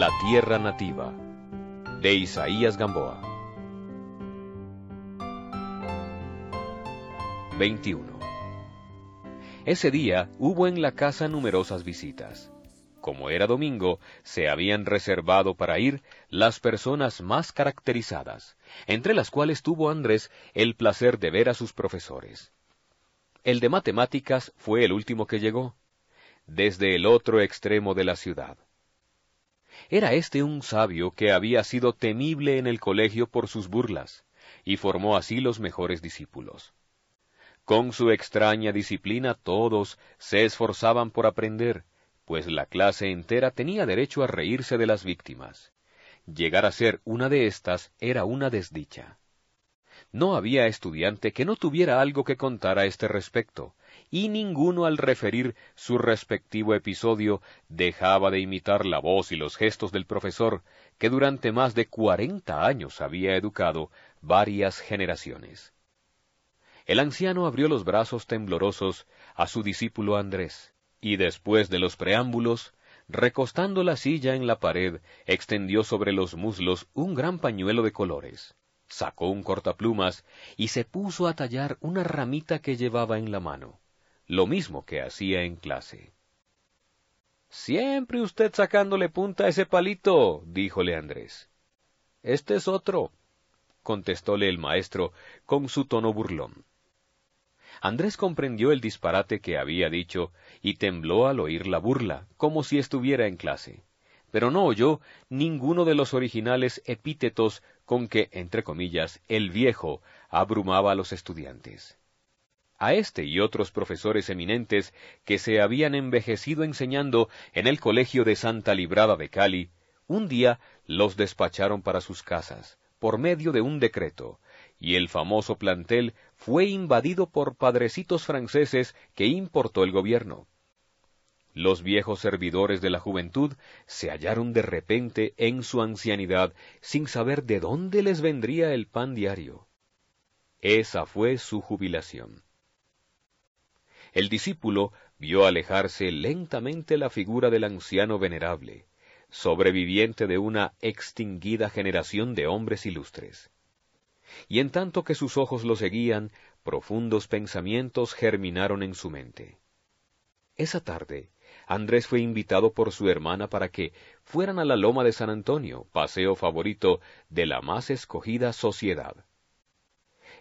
La tierra nativa de Isaías Gamboa 21 Ese día hubo en la casa numerosas visitas. Como era domingo, se habían reservado para ir las personas más caracterizadas, entre las cuales tuvo Andrés el placer de ver a sus profesores. El de matemáticas fue el último que llegó, desde el otro extremo de la ciudad. Era este un sabio que había sido temible en el colegio por sus burlas, y formó así los mejores discípulos. Con su extraña disciplina todos se esforzaban por aprender, pues la clase entera tenía derecho a reírse de las víctimas. Llegar a ser una de estas era una desdicha. No había estudiante que no tuviera algo que contar a este respecto, y ninguno al referir su respectivo episodio dejaba de imitar la voz y los gestos del profesor, que durante más de cuarenta años había educado varias generaciones. El anciano abrió los brazos temblorosos a su discípulo Andrés, y después de los preámbulos, recostando la silla en la pared, extendió sobre los muslos un gran pañuelo de colores, sacó un cortaplumas y se puso a tallar una ramita que llevaba en la mano lo mismo que hacía en clase. Siempre usted sacándole punta a ese palito, díjole Andrés. Este es otro, contestóle el maestro con su tono burlón. Andrés comprendió el disparate que había dicho y tembló al oír la burla, como si estuviera en clase, pero no oyó ninguno de los originales epítetos con que, entre comillas, el viejo abrumaba a los estudiantes. A este y otros profesores eminentes que se habían envejecido enseñando en el Colegio de Santa Librada de Cali, un día los despacharon para sus casas, por medio de un decreto, y el famoso plantel fue invadido por padrecitos franceses que importó el gobierno. Los viejos servidores de la juventud se hallaron de repente en su ancianidad sin saber de dónde les vendría el pan diario. Esa fue su jubilación el discípulo vio alejarse lentamente la figura del anciano venerable, sobreviviente de una extinguida generación de hombres ilustres. Y en tanto que sus ojos lo seguían, profundos pensamientos germinaron en su mente. Esa tarde, Andrés fue invitado por su hermana para que fueran a la loma de San Antonio, paseo favorito de la más escogida sociedad.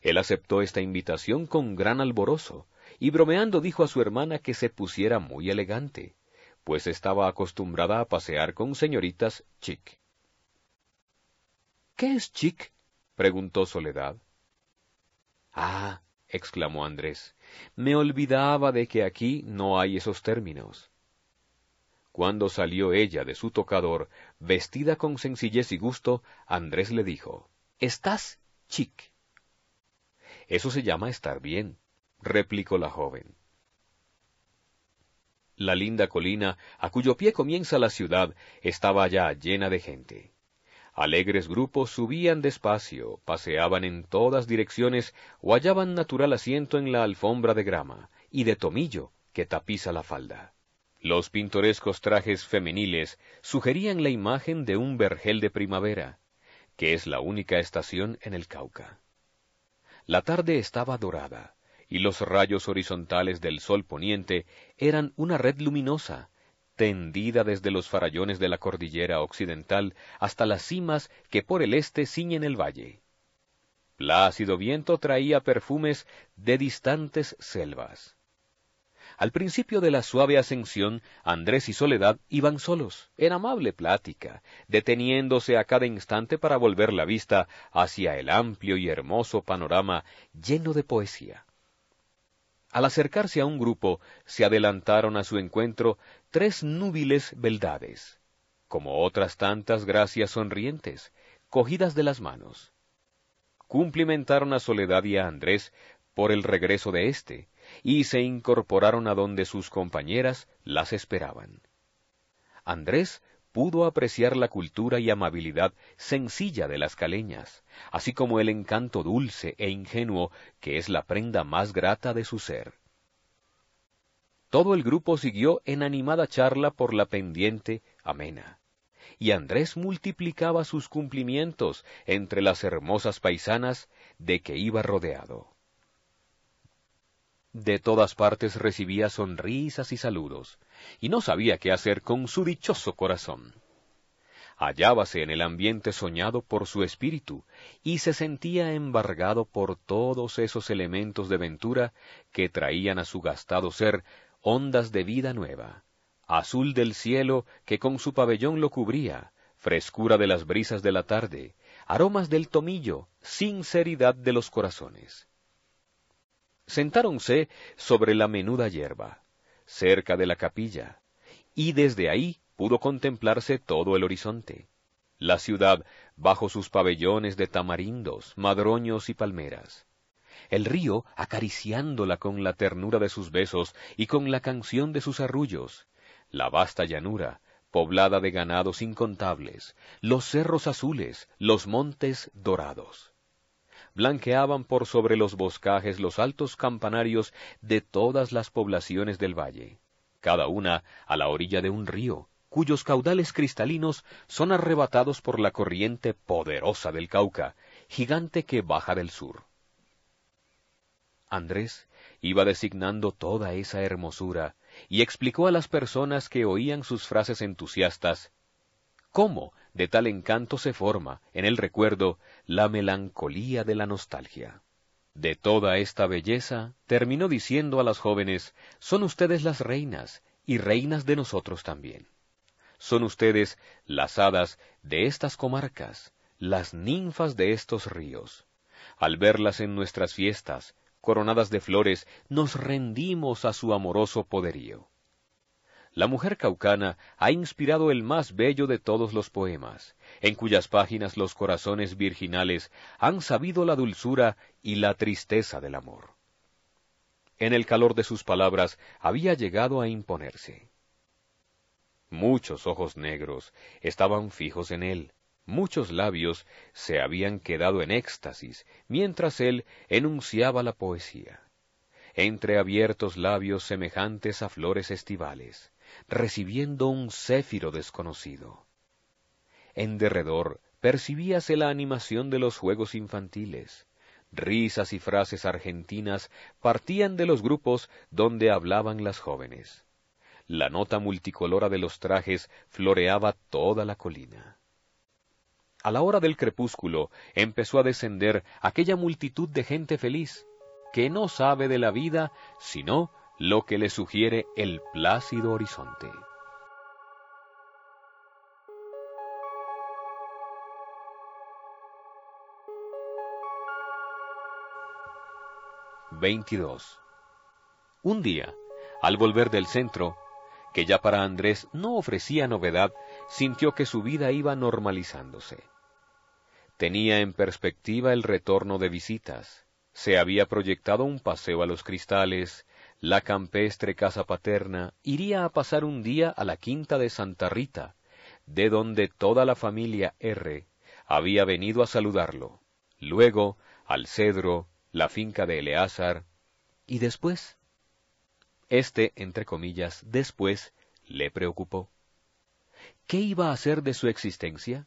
Él aceptó esta invitación con gran alborozo, y bromeando dijo a su hermana que se pusiera muy elegante, pues estaba acostumbrada a pasear con señoritas chic. ¿Qué es chic? preguntó Soledad. Ah, exclamó Andrés, me olvidaba de que aquí no hay esos términos. Cuando salió ella de su tocador, vestida con sencillez y gusto, Andrés le dijo, Estás chic. Eso se llama estar bien, replicó la joven. La linda colina, a cuyo pie comienza la ciudad, estaba ya llena de gente. Alegres grupos subían despacio, paseaban en todas direcciones o hallaban natural asiento en la alfombra de grama y de tomillo que tapiza la falda. Los pintorescos trajes femeniles sugerían la imagen de un vergel de primavera, que es la única estación en el Cauca. La tarde estaba dorada, y los rayos horizontales del sol poniente eran una red luminosa, tendida desde los farallones de la cordillera occidental hasta las cimas que por el este ciñen el valle. Plácido viento traía perfumes de distantes selvas. Al principio de la suave ascensión, Andrés y Soledad iban solos, en amable plática, deteniéndose a cada instante para volver la vista hacia el amplio y hermoso panorama lleno de poesía. Al acercarse a un grupo, se adelantaron a su encuentro tres núbiles beldades, como otras tantas gracias sonrientes, cogidas de las manos. Cumplimentaron a Soledad y a Andrés por el regreso de éste, y se incorporaron a donde sus compañeras las esperaban. Andrés pudo apreciar la cultura y amabilidad sencilla de las caleñas, así como el encanto dulce e ingenuo que es la prenda más grata de su ser. Todo el grupo siguió en animada charla por la pendiente amena, y Andrés multiplicaba sus cumplimientos entre las hermosas paisanas de que iba rodeado. De todas partes recibía sonrisas y saludos, y no sabía qué hacer con su dichoso corazón. Hallábase en el ambiente soñado por su espíritu, y se sentía embargado por todos esos elementos de ventura que traían a su gastado ser ondas de vida nueva, azul del cielo que con su pabellón lo cubría, frescura de las brisas de la tarde, aromas del tomillo, sinceridad de los corazones sentáronse sobre la menuda hierba, cerca de la capilla, y desde ahí pudo contemplarse todo el horizonte. La ciudad bajo sus pabellones de tamarindos, madroños y palmeras. El río acariciándola con la ternura de sus besos y con la canción de sus arrullos. La vasta llanura, poblada de ganados incontables, los cerros azules, los montes dorados blanqueaban por sobre los boscajes los altos campanarios de todas las poblaciones del valle, cada una a la orilla de un río, cuyos caudales cristalinos son arrebatados por la corriente poderosa del Cauca, gigante que baja del sur. Andrés iba designando toda esa hermosura y explicó a las personas que oían sus frases entusiastas cómo de tal encanto se forma, en el recuerdo, la melancolía de la nostalgia. De toda esta belleza, terminó diciendo a las jóvenes, son ustedes las reinas, y reinas de nosotros también. Son ustedes las hadas de estas comarcas, las ninfas de estos ríos. Al verlas en nuestras fiestas, coronadas de flores, nos rendimos a su amoroso poderío la mujer caucana ha inspirado el más bello de todos los poemas, en cuyas páginas los corazones virginales han sabido la dulzura y la tristeza del amor. En el calor de sus palabras había llegado a imponerse. Muchos ojos negros estaban fijos en él, muchos labios se habían quedado en éxtasis mientras él enunciaba la poesía. Entre abiertos labios semejantes a flores estivales, recibiendo un céfiro desconocido. En derredor percibíase la animación de los juegos infantiles. Risas y frases argentinas partían de los grupos donde hablaban las jóvenes. La nota multicolora de los trajes floreaba toda la colina. A la hora del crepúsculo empezó a descender aquella multitud de gente feliz, que no sabe de la vida sino lo que le sugiere el plácido horizonte. Veintidós. Un día, al volver del centro, que ya para Andrés no ofrecía novedad, sintió que su vida iba normalizándose. Tenía en perspectiva el retorno de visitas, se había proyectado un paseo a los cristales, la campestre casa paterna iría a pasar un día a la quinta de Santa Rita, de donde toda la familia R había venido a saludarlo, luego al cedro, la finca de Eleazar, y después. Este, entre comillas, después, le preocupó. ¿Qué iba a hacer de su existencia?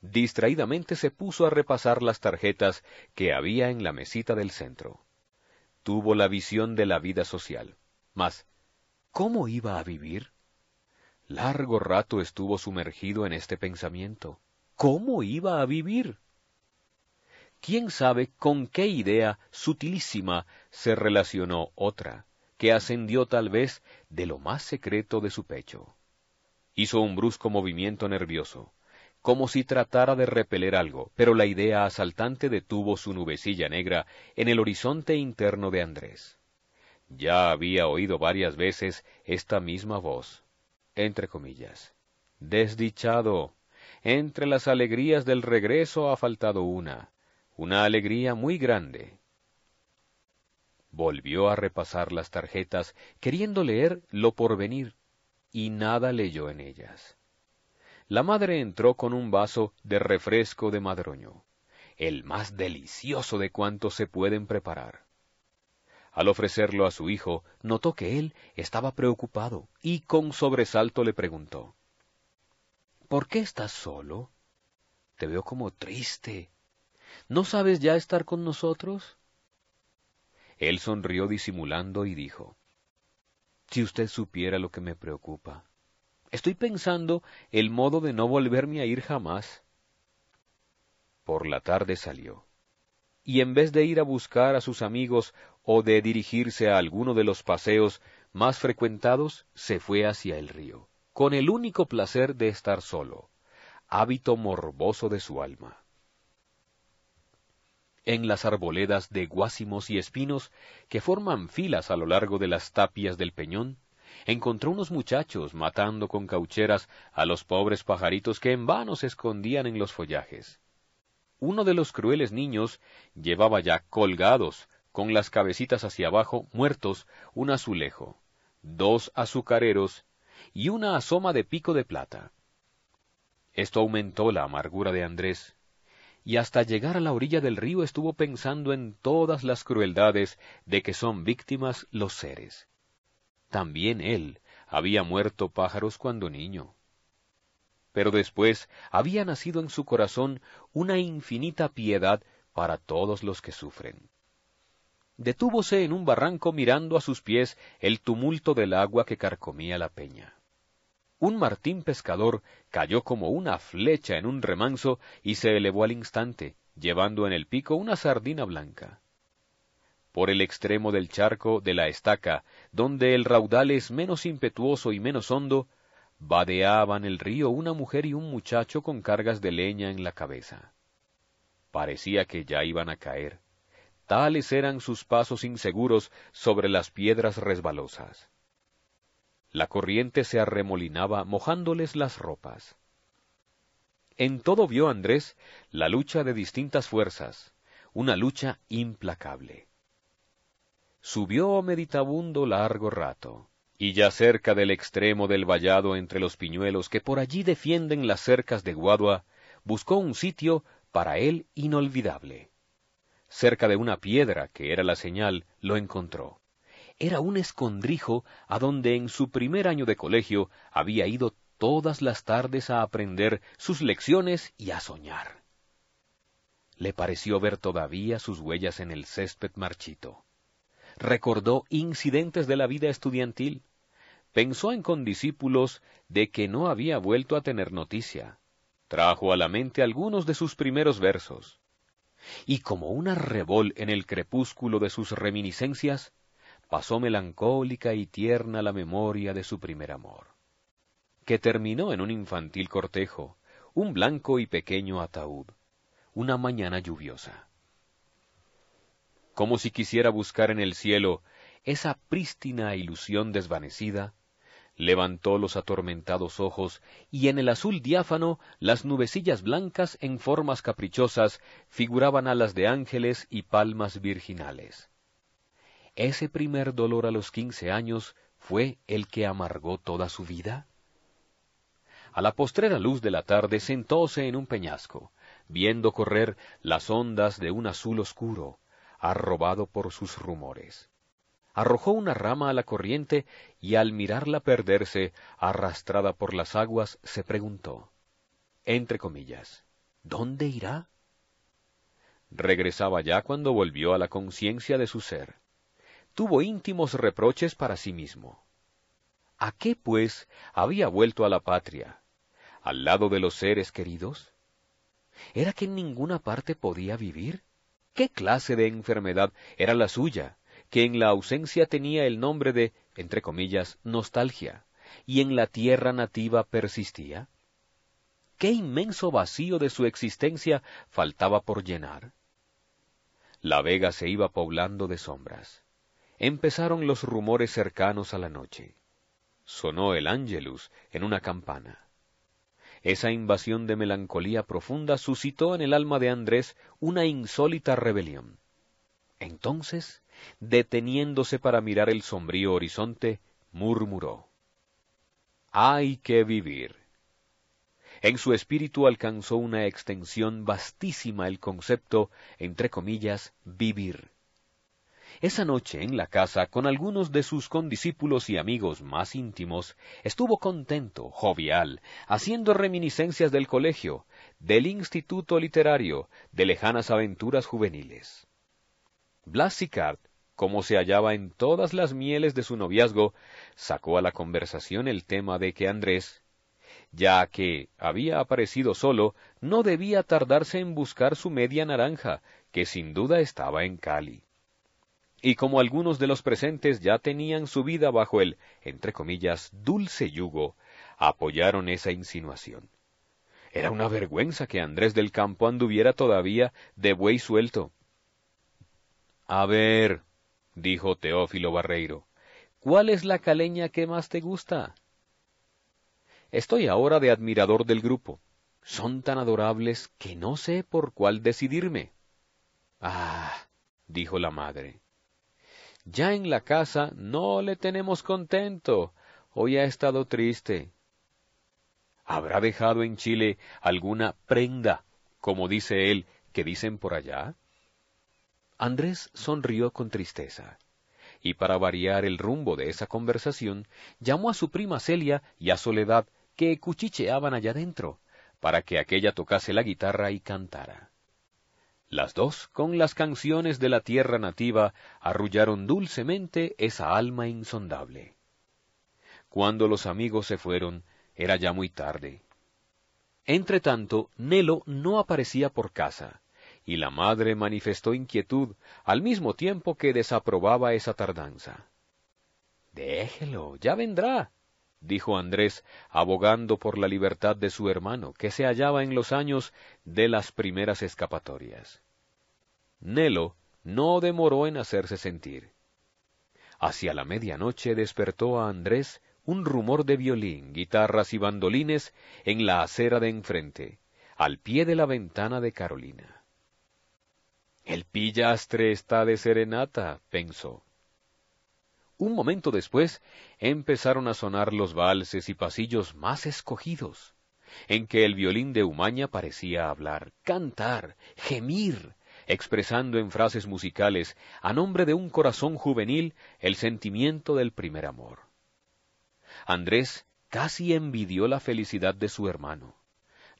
Distraídamente se puso a repasar las tarjetas que había en la mesita del centro tuvo la visión de la vida social. Mas, ¿cómo iba a vivir? Largo rato estuvo sumergido en este pensamiento. ¿Cómo iba a vivir? ¿Quién sabe con qué idea sutilísima se relacionó otra, que ascendió tal vez de lo más secreto de su pecho? Hizo un brusco movimiento nervioso, como si tratara de repeler algo, pero la idea asaltante detuvo su nubecilla negra en el horizonte interno de Andrés. Ya había oído varias veces esta misma voz, entre comillas. Desdichado. Entre las alegrías del regreso ha faltado una, una alegría muy grande. Volvió a repasar las tarjetas, queriendo leer lo por venir, y nada leyó en ellas la madre entró con un vaso de refresco de madroño, el más delicioso de cuantos se pueden preparar. Al ofrecerlo a su hijo, notó que él estaba preocupado y con sobresalto le preguntó ¿Por qué estás solo? Te veo como triste. ¿No sabes ya estar con nosotros? Él sonrió disimulando y dijo, Si usted supiera lo que me preocupa. Estoy pensando el modo de no volverme a ir jamás. Por la tarde salió, y en vez de ir a buscar a sus amigos o de dirigirse a alguno de los paseos más frecuentados, se fue hacia el río, con el único placer de estar solo, hábito morboso de su alma. En las arboledas de guásimos y espinos que forman filas a lo largo de las tapias del peñón, encontró unos muchachos matando con caucheras a los pobres pajaritos que en vano se escondían en los follajes. Uno de los crueles niños llevaba ya colgados, con las cabecitas hacia abajo, muertos, un azulejo, dos azucareros y una asoma de pico de plata. Esto aumentó la amargura de Andrés, y hasta llegar a la orilla del río estuvo pensando en todas las crueldades de que son víctimas los seres. También él había muerto pájaros cuando niño. Pero después había nacido en su corazón una infinita piedad para todos los que sufren. Detúvose en un barranco mirando a sus pies el tumulto del agua que carcomía la peña. Un martín pescador cayó como una flecha en un remanso y se elevó al instante, llevando en el pico una sardina blanca por el extremo del charco de la estaca, donde el raudal es menos impetuoso y menos hondo, vadeaban el río una mujer y un muchacho con cargas de leña en la cabeza. Parecía que ya iban a caer. Tales eran sus pasos inseguros sobre las piedras resbalosas. La corriente se arremolinaba mojándoles las ropas. En todo vio Andrés la lucha de distintas fuerzas, una lucha implacable. Subió meditabundo largo rato, y ya cerca del extremo del vallado entre los piñuelos que por allí defienden las cercas de Guadua, buscó un sitio para él inolvidable. Cerca de una piedra, que era la señal, lo encontró. Era un escondrijo a donde en su primer año de colegio había ido todas las tardes a aprender sus lecciones y a soñar. Le pareció ver todavía sus huellas en el césped marchito recordó incidentes de la vida estudiantil, pensó en condiscípulos de que no había vuelto a tener noticia, trajo a la mente algunos de sus primeros versos, y como una rebol en el crepúsculo de sus reminiscencias, pasó melancólica y tierna la memoria de su primer amor, que terminó en un infantil cortejo, un blanco y pequeño ataúd, una mañana lluviosa como si quisiera buscar en el cielo esa prístina ilusión desvanecida, levantó los atormentados ojos y en el azul diáfano las nubecillas blancas en formas caprichosas figuraban alas de ángeles y palmas virginales. ¿Ese primer dolor a los quince años fue el que amargó toda su vida? A la postrera luz de la tarde sentóse en un peñasco, viendo correr las ondas de un azul oscuro, arrobado por sus rumores. Arrojó una rama a la corriente y al mirarla perderse, arrastrada por las aguas, se preguntó, entre comillas, ¿dónde irá? Regresaba ya cuando volvió a la conciencia de su ser. Tuvo íntimos reproches para sí mismo. ¿A qué, pues, había vuelto a la patria? ¿Al lado de los seres queridos? ¿Era que en ninguna parte podía vivir? ¿Qué clase de enfermedad era la suya, que en la ausencia tenía el nombre de, entre comillas, nostalgia, y en la tierra nativa persistía? ¿Qué inmenso vacío de su existencia faltaba por llenar? La vega se iba poblando de sombras. Empezaron los rumores cercanos a la noche. Sonó el ángelus en una campana. Esa invasión de melancolía profunda suscitó en el alma de Andrés una insólita rebelión. Entonces, deteniéndose para mirar el sombrío horizonte, murmuró Hay que vivir. En su espíritu alcanzó una extensión vastísima el concepto, entre comillas, vivir. Esa noche en la casa, con algunos de sus condiscípulos y amigos más íntimos, estuvo contento, jovial, haciendo reminiscencias del colegio, del instituto literario, de lejanas aventuras juveniles. Blas Sicard, como se hallaba en todas las mieles de su noviazgo, sacó a la conversación el tema de que Andrés, ya que había aparecido solo, no debía tardarse en buscar su media naranja, que sin duda estaba en Cali y como algunos de los presentes ya tenían su vida bajo el, entre comillas, dulce yugo, apoyaron esa insinuación. Era una vergüenza que Andrés del Campo anduviera todavía de buey suelto. A ver, dijo Teófilo Barreiro, ¿cuál es la caleña que más te gusta? Estoy ahora de admirador del grupo. Son tan adorables que no sé por cuál decidirme. Ah, dijo la madre, ya en la casa no le tenemos contento. Hoy ha estado triste. ¿Habrá dejado en Chile alguna prenda, como dice él, que dicen por allá? Andrés sonrió con tristeza, y para variar el rumbo de esa conversación, llamó a su prima Celia y a Soledad, que cuchicheaban allá dentro, para que aquella tocase la guitarra y cantara. Las dos, con las canciones de la tierra nativa, arrullaron dulcemente esa alma insondable. Cuando los amigos se fueron, era ya muy tarde. Entretanto, Nelo no aparecía por casa, y la madre manifestó inquietud, al mismo tiempo que desaprobaba esa tardanza. Déjelo, ya vendrá, dijo Andrés, abogando por la libertad de su hermano, que se hallaba en los años de las primeras escapatorias. Nelo no demoró en hacerse sentir. Hacia la medianoche despertó a Andrés un rumor de violín, guitarras y bandolines en la acera de enfrente, al pie de la ventana de Carolina. El pillastre está de serenata, pensó. Un momento después empezaron a sonar los valses y pasillos más escogidos, en que el violín de Umaña parecía hablar, cantar, gemir, expresando en frases musicales, a nombre de un corazón juvenil, el sentimiento del primer amor. Andrés casi envidió la felicidad de su hermano.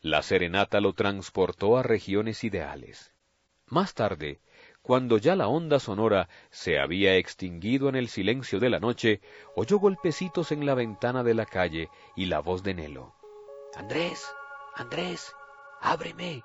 La serenata lo transportó a regiones ideales. Más tarde, cuando ya la onda sonora se había extinguido en el silencio de la noche, oyó golpecitos en la ventana de la calle y la voz de Nelo. Andrés, Andrés, ábreme,